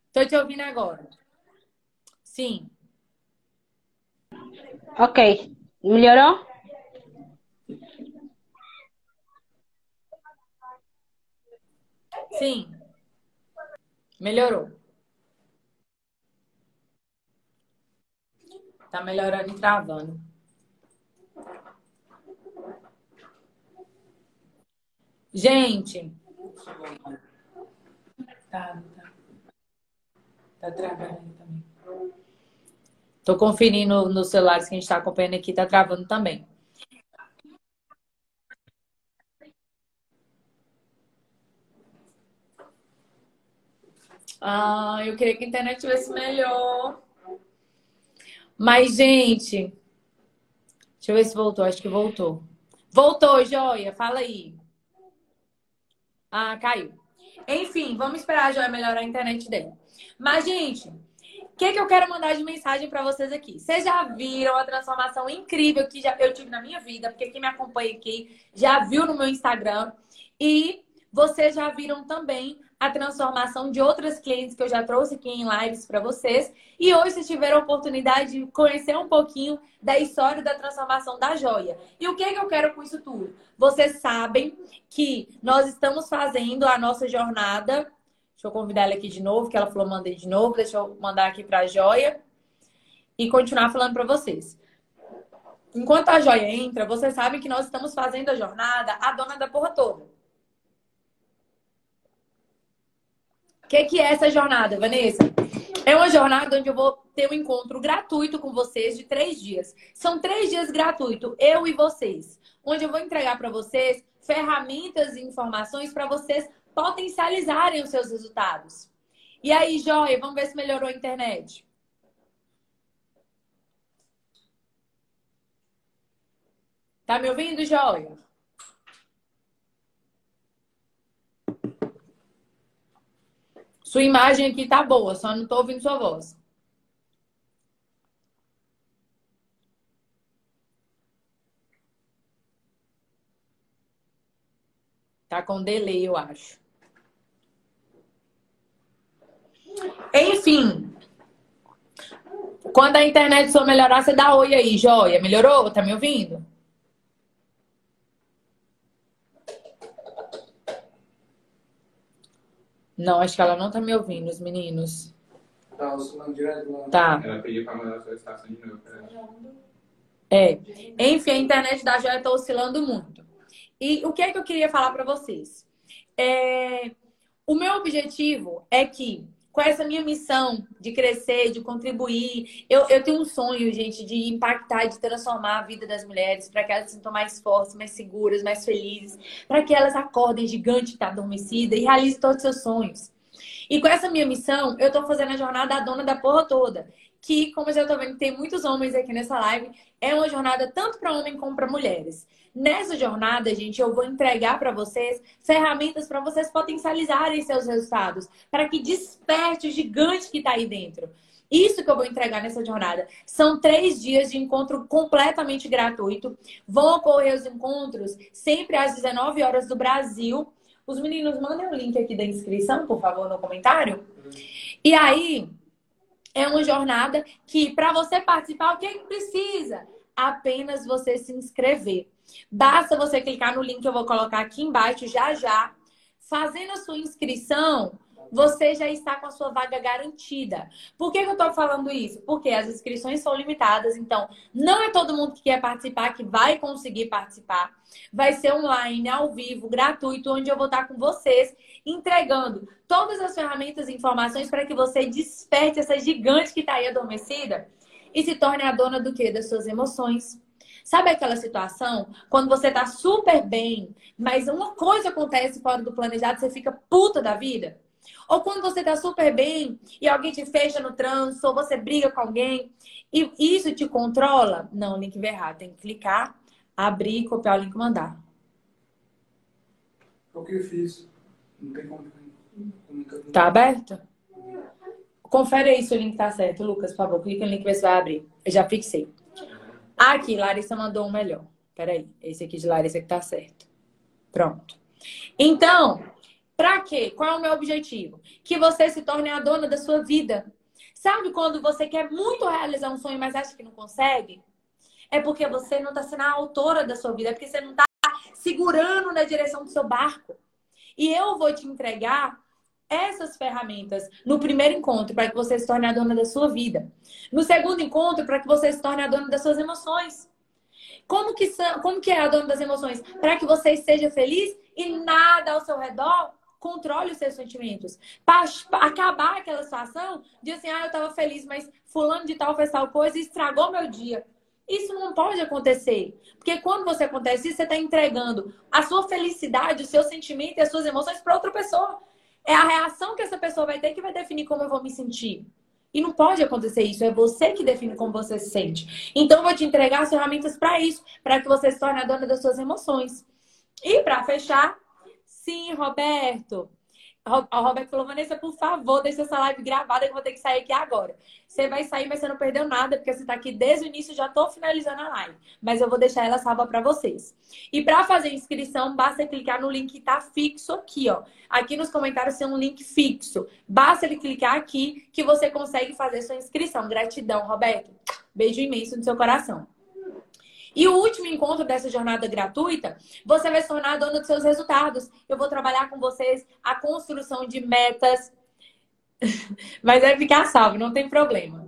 Estou te ouvindo agora. Sim. Ok. Melhorou? Sim. Melhorou. Tá melhorando e travando. Gente. Tá, tá. Tá travando também. Tô conferindo nos celulares que a gente tá acompanhando aqui, tá travando também. Ah, eu queria que a internet tivesse melhor. Mas, gente, deixa eu ver se voltou. Acho que voltou. Voltou, Joia. Fala aí. Ah, caiu. Enfim, vamos esperar a Joia melhorar a internet dele. Mas, gente, o que, que eu quero mandar de mensagem para vocês aqui? Vocês já viram a transformação incrível que já eu tive na minha vida? Porque quem me acompanha aqui já viu no meu Instagram. E vocês já viram também a transformação de outras clientes que eu já trouxe aqui em lives para vocês. E hoje vocês tiveram a oportunidade de conhecer um pouquinho da história da transformação da joia. E o que, é que eu quero com isso tudo? Vocês sabem que nós estamos fazendo a nossa jornada. Deixa eu convidar ela aqui de novo, que ela falou mandei de novo. Deixa eu mandar aqui para a joia e continuar falando para vocês. enquanto a joia entra, vocês sabem que nós estamos fazendo a jornada a dona da porra toda. Que, que é essa jornada, Vanessa? É uma jornada onde eu vou ter um encontro gratuito com vocês de três dias. São três dias gratuitos, eu e vocês. Onde eu vou entregar para vocês ferramentas e informações para vocês potencializarem os seus resultados. E aí, Joia, vamos ver se melhorou a internet. Tá me ouvindo, Joia? Sua imagem aqui tá boa, só não tô ouvindo sua voz. Tá com delay, eu acho. Enfim. Quando a internet só melhorar, você dá oi aí, joia. Melhorou? Tá me ouvindo? Não, acho que ela não tá me ouvindo, os meninos. Tá oscilando direto lá. Tá. Ela pediu pra mandar a solicitação de novo. né? É. Enfim, a internet da Joia tá oscilando muito. E o que é que eu queria falar para vocês? É... O meu objetivo é que, com essa minha missão de crescer, de contribuir, eu, eu tenho um sonho, gente, de impactar, de transformar a vida das mulheres para que elas se sintam mais fortes, mais seguras, mais felizes, para que elas acordem gigante que tá adormecida e realizem todos os seus sonhos. E com essa minha missão, eu tô fazendo a jornada da dona da porra toda. Que, como eu já tô vendo, tem muitos homens aqui nessa live, é uma jornada tanto para homem como para mulheres. Nessa jornada, gente, eu vou entregar para vocês ferramentas para vocês potencializarem seus resultados, para que desperte o gigante que está aí dentro. Isso que eu vou entregar nessa jornada. São três dias de encontro completamente gratuito. Vão ocorrer os encontros sempre às 19 horas do Brasil. Os meninos, mandem o link aqui da inscrição, por favor, no comentário. E aí, é uma jornada que, para você participar, o que, é que precisa? Apenas você se inscrever. Basta você clicar no link que eu vou colocar aqui embaixo já já. Fazendo a sua inscrição, você já está com a sua vaga garantida. Por que, eu estou falando isso? Porque as inscrições são limitadas, então não é todo mundo que quer participar que vai conseguir participar. Vai ser online, ao vivo, gratuito, onde eu vou estar com vocês, entregando todas as ferramentas e informações para que você desperte essa gigante que está aí adormecida e se torne a dona do quê? Das suas emoções. Sabe aquela situação quando você tá super bem, mas uma coisa acontece fora do planejado, você fica puta da vida? Ou quando você tá super bem e alguém te fecha no trânsito, ou você briga com alguém e isso te controla? Não, link veio errado. Tem que clicar, abrir, copiar o link e mandar. O que eu fiz? Não tem como. Tá aberto? Confere aí se o link tá certo, Lucas, por favor. Clica no link e vê se vai abrir. Eu já fixei. Aqui, Larissa mandou um melhor. Peraí, esse aqui de Larissa que tá certo. Pronto. Então, pra quê? Qual é o meu objetivo? Que você se torne a dona da sua vida. Sabe quando você quer muito realizar um sonho, mas acha que não consegue? É porque você não tá sendo a autora da sua vida, é porque você não tá segurando na direção do seu barco. E eu vou te entregar essas ferramentas no primeiro encontro para que você se torne a dona da sua vida. No segundo encontro, para que você se torne a dona das suas emoções. Como que, são, como que é a dona das emoções? Para que você seja feliz e nada ao seu redor controle os seus sentimentos. Para acabar aquela situação de assim, ah, eu estava feliz, mas fulano de tal fez tal coisa e estragou meu dia. Isso não pode acontecer. Porque quando você acontece isso, você está entregando a sua felicidade, o seu sentimento e as suas emoções para outra pessoa. É a reação que essa pessoa vai ter que vai definir como eu vou me sentir. E não pode acontecer isso, é você que define como você se sente. Então, eu vou te entregar as ferramentas para isso, para que você se torne a dona das suas emoções. E para fechar, sim, Roberto. O Roberto falou, Vanessa, por favor, deixa essa live gravada que eu vou ter que sair aqui agora. Você vai sair, mas você não perdeu nada, porque você está aqui desde o início, já estou finalizando a live. Mas eu vou deixar ela salva para vocês. E para fazer inscrição, basta clicar no link que está fixo aqui, ó. Aqui nos comentários tem um link fixo. Basta ele clicar aqui que você consegue fazer sua inscrição. Gratidão, Roberto. Beijo imenso no seu coração. E o último encontro dessa jornada gratuita, você vai se tornar dona dos seus resultados. Eu vou trabalhar com vocês a construção de metas. Mas vai ficar salvo, não tem problema.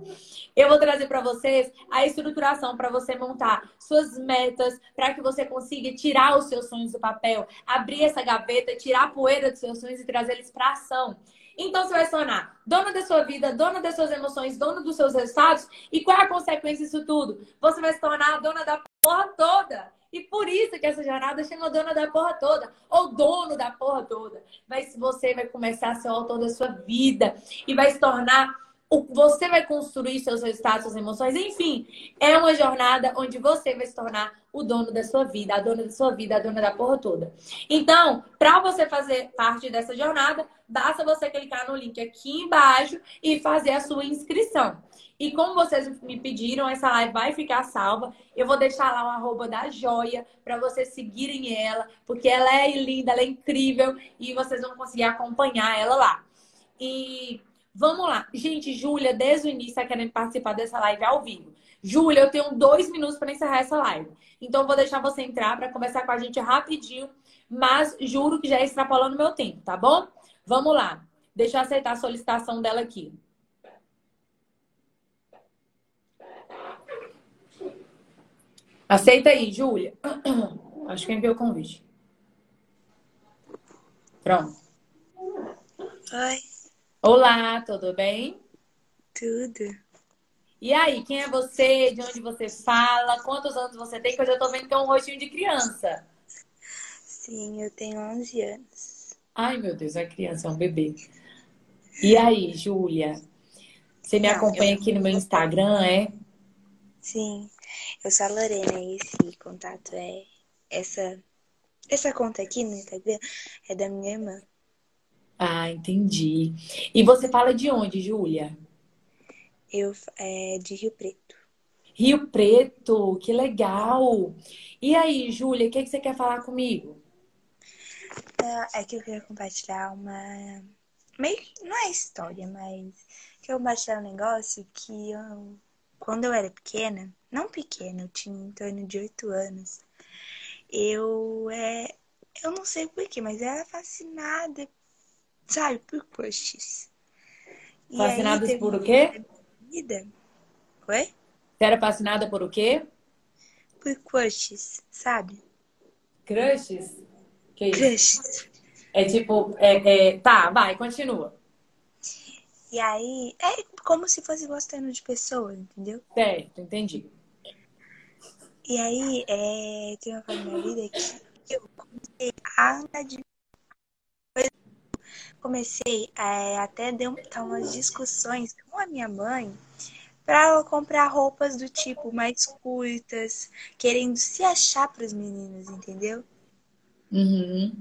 Eu vou trazer para vocês a estruturação para você montar suas metas, para que você consiga tirar os seus sonhos do papel, abrir essa gaveta, tirar a poeira dos seus sonhos e trazer eles para ação. Então você vai se tornar dona da sua vida, dona das suas emoções, dona dos seus resultados. E qual é a consequência disso tudo? Você vai se tornar dona da porra toda. E por isso que essa jornada chama dona da porra toda, ou dono da porra toda. Mas você vai começar a ser o autor da sua vida e vai se tornar você vai construir seus resultados, suas emoções, enfim, é uma jornada onde você vai se tornar o dono da sua vida, a dona da sua vida, a dona da porra toda. Então, para você fazer parte dessa jornada, basta você clicar no link aqui embaixo e fazer a sua inscrição. E como vocês me pediram, essa live vai ficar salva. Eu vou deixar lá o arroba da joia para vocês seguirem ela, porque ela é linda, ela é incrível e vocês vão conseguir acompanhar ela lá. E Vamos lá. Gente, Júlia, desde o início, está querendo participar dessa live ao vivo. Júlia, eu tenho dois minutos para encerrar essa live. Então, vou deixar você entrar para conversar com a gente rapidinho, mas juro que já é extrapolando meu tempo, tá bom? Vamos lá. Deixa eu aceitar a solicitação dela aqui. Aceita aí, Júlia. Acho que enviou o convite. Pronto. Oi. Olá, tudo bem? Tudo. E aí, quem é você? De onde você fala? Quantos anos você tem? Que eu já tô vendo que é um rostinho de criança. Sim, eu tenho 11 anos. Ai, meu Deus, é criança, é um bebê. E aí, Júlia? Você me Não, acompanha eu... aqui no meu Instagram, é? Sim, eu sou a Lorena e esse contato é essa essa conta aqui no Instagram é da minha irmã. Ah, entendi. E você fala de onde, Júlia? Eu é de Rio Preto. Rio Preto, que legal! E aí, Júlia, o que, é que você quer falar comigo? É, é que eu queria compartilhar uma. Meio não é história, mas que eu compartilhar um negócio que eu, quando eu era pequena, não pequena, eu tinha em torno de oito anos, eu é. Eu não sei porquê, mas eu era fascinada sabe, por crushes. Fascinadas por o quê? Vida. Oi? Você era fascinada por o quê? Por crushes, sabe? Crushes? Que isso? Crushes. É tipo, é, é... tá, vai, continua. E aí, é como se fosse gostando de pessoas, entendeu? Certo, entendi. E aí, é, tem uma fase minha vida que eu comecei a andar de comecei é, até ter umas discussões com a minha mãe para comprar roupas do tipo mais curtas, querendo se achar para os meninos, entendeu? Uhum.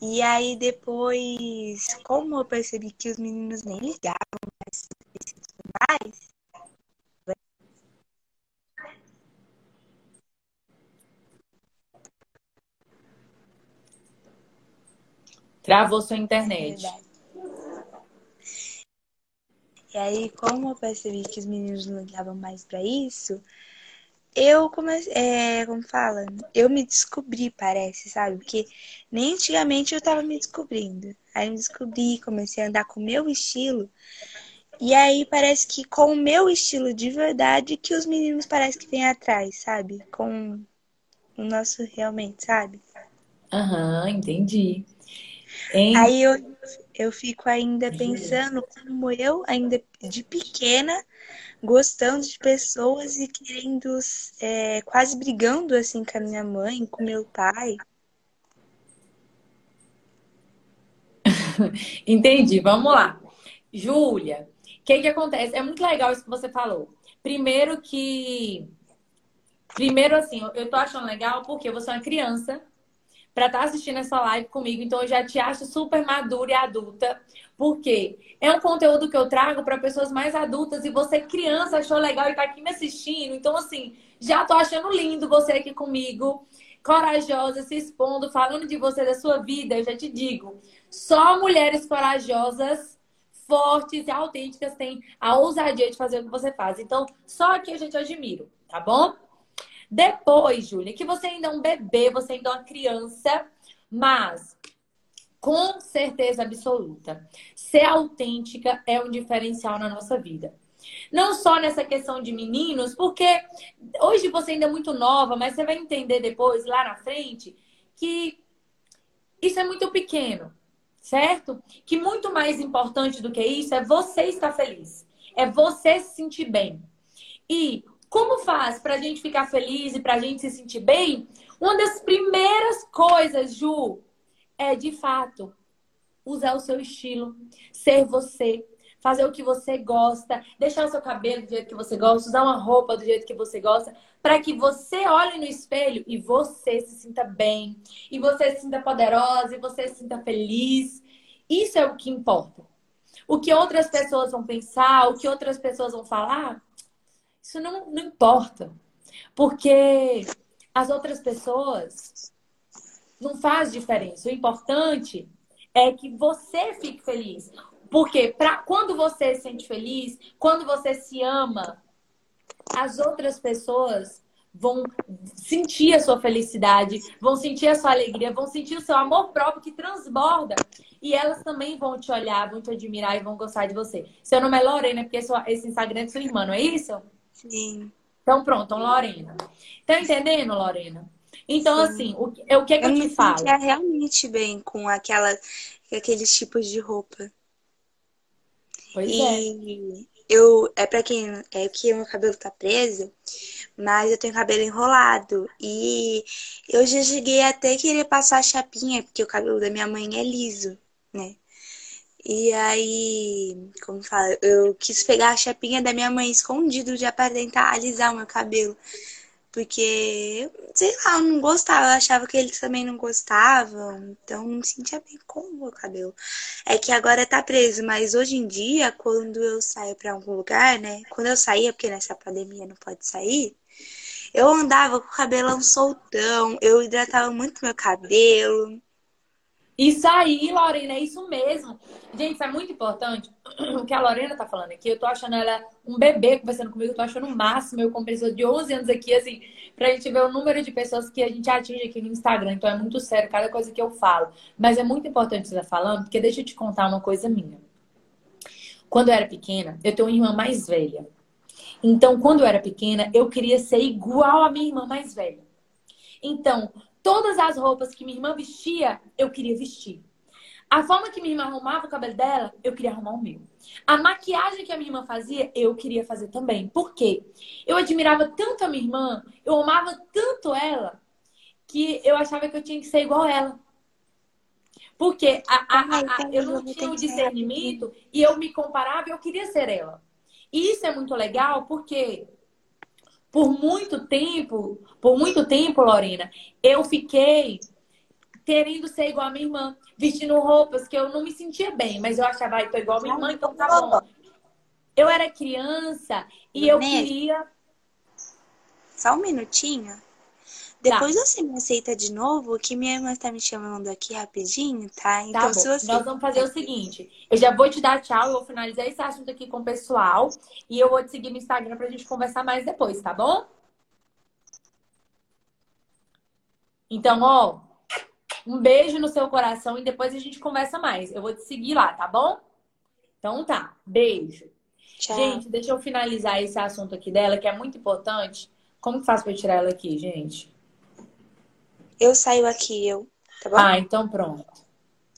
E aí depois, como eu percebi que os meninos nem ligavam mais, mais Travou sua internet. É e aí, como eu percebi que os meninos não ligavam mais para isso, eu comecei, é, como fala, eu me descobri, parece, sabe? Porque nem antigamente eu tava me descobrindo. Aí eu me descobri, comecei a andar com o meu estilo. E aí parece que com o meu estilo de verdade que os meninos parece que vêm atrás, sabe? Com o nosso realmente, sabe? Aham, entendi. Hein? Aí eu, eu fico ainda pensando como eu, ainda de pequena, gostando de pessoas e querendo, é, quase brigando assim com a minha mãe, com meu pai. Entendi, vamos lá. Júlia, o que, que acontece? É muito legal isso que você falou. Primeiro que. Primeiro, assim, eu tô achando legal porque você é uma criança para estar tá assistindo essa live comigo. Então, eu já te acho super madura e adulta. Porque é um conteúdo que eu trago para pessoas mais adultas e você, criança, achou legal e está aqui me assistindo. Então, assim, já tô achando lindo você aqui comigo, corajosa, se expondo, falando de você, da sua vida. Eu já te digo, só mulheres corajosas, fortes e autênticas têm a ousadia de fazer o que você faz. Então, só aqui a gente admiro, tá bom? Depois, Júlia, que você ainda é um bebê, você ainda é uma criança, mas com certeza absoluta, ser autêntica é um diferencial na nossa vida. Não só nessa questão de meninos, porque hoje você ainda é muito nova, mas você vai entender depois, lá na frente, que isso é muito pequeno, certo? Que muito mais importante do que isso é você estar feliz, é você se sentir bem. E como faz para a gente ficar feliz e para a gente se sentir bem? Uma das primeiras coisas, Ju, é de fato usar o seu estilo, ser você, fazer o que você gosta, deixar o seu cabelo do jeito que você gosta, usar uma roupa do jeito que você gosta, para que você olhe no espelho e você se sinta bem, e você se sinta poderosa, e você se sinta feliz. Isso é o que importa. O que outras pessoas vão pensar, o que outras pessoas vão falar, isso não, não importa. Porque as outras pessoas não faz diferença. O importante é que você fique feliz. Porque pra, quando você se sente feliz, quando você se ama, as outras pessoas vão sentir a sua felicidade, vão sentir a sua alegria, vão sentir o seu amor próprio que transborda. E elas também vão te olhar, vão te admirar e vão gostar de você. Seu nome é Lorena, porque esse Instagram é sua irmã, não é isso? Sim. Então pronto, Lorena. Tá entendendo, Lorena? Então, Sim. assim, o, é o que é que eu, eu te falo? Eu me realmente bem com aquela, aqueles tipos de roupa. Pois e é. eu, é pra quem, é que meu cabelo tá preso, mas eu tenho cabelo enrolado. E eu já cheguei até querer passar chapinha, porque o cabelo da minha mãe é liso, né? E aí, como fala, eu quis pegar a chapinha da minha mãe escondido já para tentar alisar o meu cabelo. Porque, sei lá, eu não gostava, eu achava que eles também não gostavam, então não me sentia bem com o meu cabelo. É que agora tá preso, mas hoje em dia, quando eu saio para algum lugar, né? Quando eu saía, porque nessa pandemia não pode sair, eu andava com o cabelão soltão, eu hidratava muito meu cabelo. Isso aí, Lorena, é isso mesmo. Gente, isso é muito importante. O que a Lorena tá falando aqui, eu tô achando ela um bebê conversando comigo, eu tô achando o máximo. Eu comprei de 11 anos aqui, assim, pra gente ver o número de pessoas que a gente atinge aqui no Instagram. Então é muito sério cada coisa que eu falo. Mas é muito importante você estar tá falando, porque deixa eu te contar uma coisa minha. Quando eu era pequena, eu tenho uma irmã mais velha. Então, quando eu era pequena, eu queria ser igual à minha irmã mais velha. Então, Todas as roupas que minha irmã vestia, eu queria vestir. A forma que minha irmã arrumava o cabelo dela, eu queria arrumar o meu. A maquiagem que a minha irmã fazia, eu queria fazer também. Por quê? Eu admirava tanto a minha irmã, eu amava tanto ela, que eu achava que eu tinha que ser igual a ela. Porque a, a, a, eu não tinha o discernimento e eu me comparava e eu queria ser ela. E isso é muito legal porque por muito tempo, por muito tempo, Lorena, eu fiquei querendo ser igual a minha irmã, vestindo roupas que eu não me sentia bem, mas eu achava, ai, tô igual a minha irmã, então tá bom. Eu era criança e eu queria. Só um minutinho. Depois tá. você me aceita de novo, que minha irmã está me chamando aqui rapidinho, tá? tá então, tá se você. Nós vamos fazer o seguinte: eu já vou te dar tchau, eu vou finalizar esse assunto aqui com o pessoal e eu vou te seguir no Instagram pra gente conversar mais depois, tá bom? Então, ó, um beijo no seu coração e depois a gente conversa mais. Eu vou te seguir lá, tá bom? Então tá, beijo. Tchau. Gente, deixa eu finalizar esse assunto aqui dela, que é muito importante. Como que faz pra eu tirar ela aqui, gente? Eu saio aqui, eu. Tá bom? Ah, então pronto.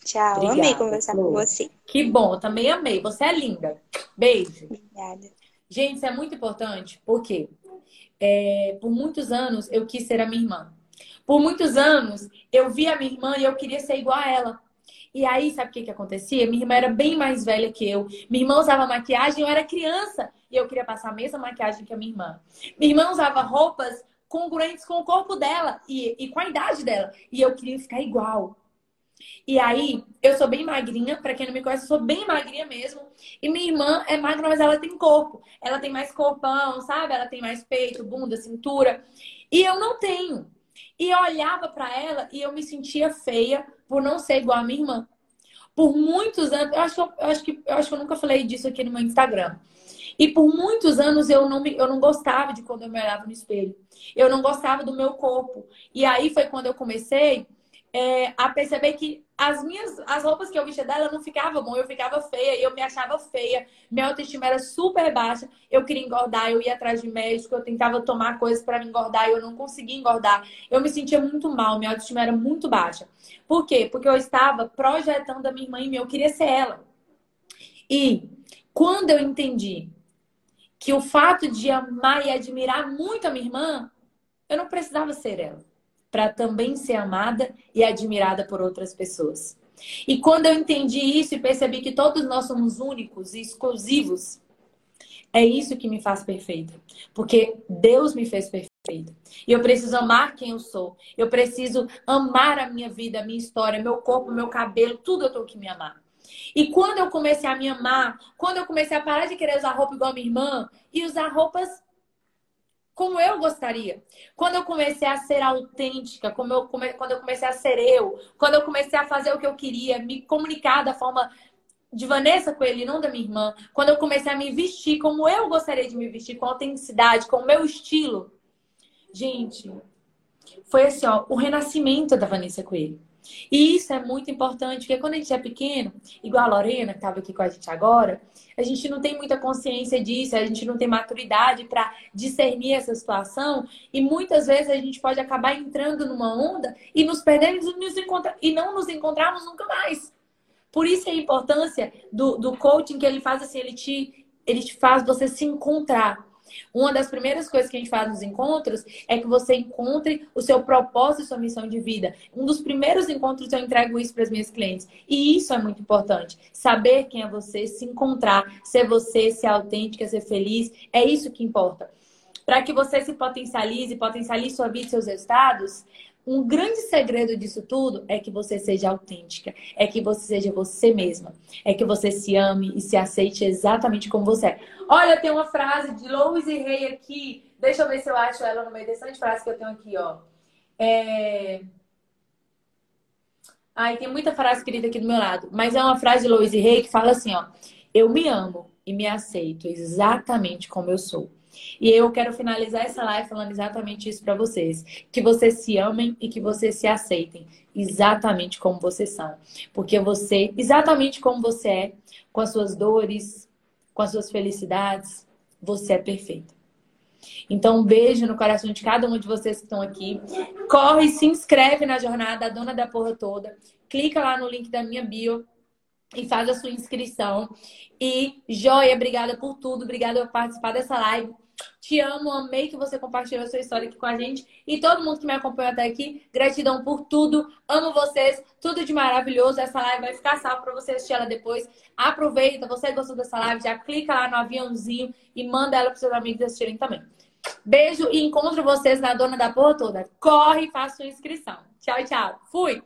Tchau. Obrigada, amei conversar Flor. com você. Que bom, eu também amei. Você é linda. Beijo. Obrigada. Gente, isso é muito importante, porque é, por muitos anos eu quis ser a minha irmã. Por muitos anos eu vi a minha irmã e eu queria ser igual a ela. E aí, sabe o que, que acontecia? Minha irmã era bem mais velha que eu. Minha irmã usava maquiagem, eu era criança. E eu queria passar a mesma maquiagem que a minha irmã. Minha irmã usava roupas congruentes com o corpo dela e, e com a idade dela. E eu queria ficar igual. E aí, eu sou bem magrinha, para quem não me conhece, eu sou bem magrinha mesmo. E minha irmã é magra, mas ela tem corpo. Ela tem mais corpão, sabe? Ela tem mais peito, bunda, cintura. E eu não tenho. E eu olhava para ela e eu me sentia feia por não ser igual a minha irmã. Por muitos anos, eu acho, eu acho que eu acho que eu nunca falei disso aqui no meu Instagram. E por muitos anos eu não, me, eu não gostava de quando eu me olhava no espelho. Eu não gostava do meu corpo. E aí foi quando eu comecei é, a perceber que as minhas as roupas que eu vestia dela não ficavam bom, eu ficava feia, eu me achava feia, minha autoestima era super baixa, eu queria engordar, eu ia atrás de médico, eu tentava tomar coisas para me engordar, eu não conseguia engordar. Eu me sentia muito mal, minha autoestima era muito baixa. Por quê? Porque eu estava projetando a minha irmã em mim, eu queria ser ela. E quando eu entendi que o fato de amar e admirar muito a minha irmã, eu não precisava ser ela para também ser amada e admirada por outras pessoas. E quando eu entendi isso e percebi que todos nós somos únicos e exclusivos, é isso que me faz perfeita. Porque Deus me fez perfeita. E eu preciso amar quem eu sou. Eu preciso amar a minha vida, a minha história, meu corpo, meu cabelo, tudo eu tenho que me amar. E quando eu comecei a me amar, quando eu comecei a parar de querer usar roupa igual a minha irmã e usar roupas como eu gostaria. Quando eu comecei a ser autêntica, como eu come... quando eu comecei a ser eu, quando eu comecei a fazer o que eu queria, me comunicar da forma de Vanessa Coelho, não da minha irmã, quando eu comecei a me vestir como eu gostaria de me vestir, com autenticidade, com o meu estilo. Gente, foi assim, ó, o renascimento da Vanessa Coelho. E isso é muito importante, porque quando a gente é pequeno, igual a Lorena, que estava aqui com a gente agora, a gente não tem muita consciência disso, a gente não tem maturidade para discernir essa situação, e muitas vezes a gente pode acabar entrando numa onda e nos perdemos e, nos encontra... e não nos encontrarmos nunca mais. Por isso a importância do, do coaching que ele faz assim, ele te, ele te faz você se encontrar. Uma das primeiras coisas que a gente faz nos encontros é que você encontre o seu propósito e sua missão de vida. Um dos primeiros encontros eu entrego isso para as minhas clientes. E isso é muito importante. Saber quem é você, se encontrar, ser você, ser autêntica, ser feliz. É isso que importa. Para que você se potencialize, potencialize sua vida e seus resultados, um grande segredo disso tudo é que você seja autêntica, é que você seja você mesma, é que você se ame e se aceite exatamente como você é. Olha, tem uma frase de Louise Rey aqui, deixa eu ver se eu acho ela no meio dessa frase que eu tenho aqui, ó. É... Ai, tem muita frase querida aqui do meu lado, mas é uma frase de Louise Rey que fala assim, ó: Eu me amo e me aceito exatamente como eu sou. E eu quero finalizar essa live falando exatamente isso para vocês. Que vocês se amem e que vocês se aceitem exatamente como vocês são. Porque você, exatamente como você é, com as suas dores, com as suas felicidades, você é perfeito. Então, um beijo no coração de cada um de vocês que estão aqui. Corre, se inscreve na jornada, a dona da porra toda. Clica lá no link da minha bio e faz a sua inscrição. E, joia, obrigada por tudo. Obrigada por participar dessa live. Te amo, amei que você compartilhou a sua história aqui com a gente. E todo mundo que me acompanhou até aqui, gratidão por tudo. Amo vocês, tudo de maravilhoso. Essa live vai ficar salva para você assistir ela depois. Aproveita, você gostou dessa live, já clica lá no aviãozinho e manda ela para seus amigos assistirem também. Beijo e encontro vocês na Dona da Porra Toda. Corre e faça sua inscrição. Tchau, tchau. Fui!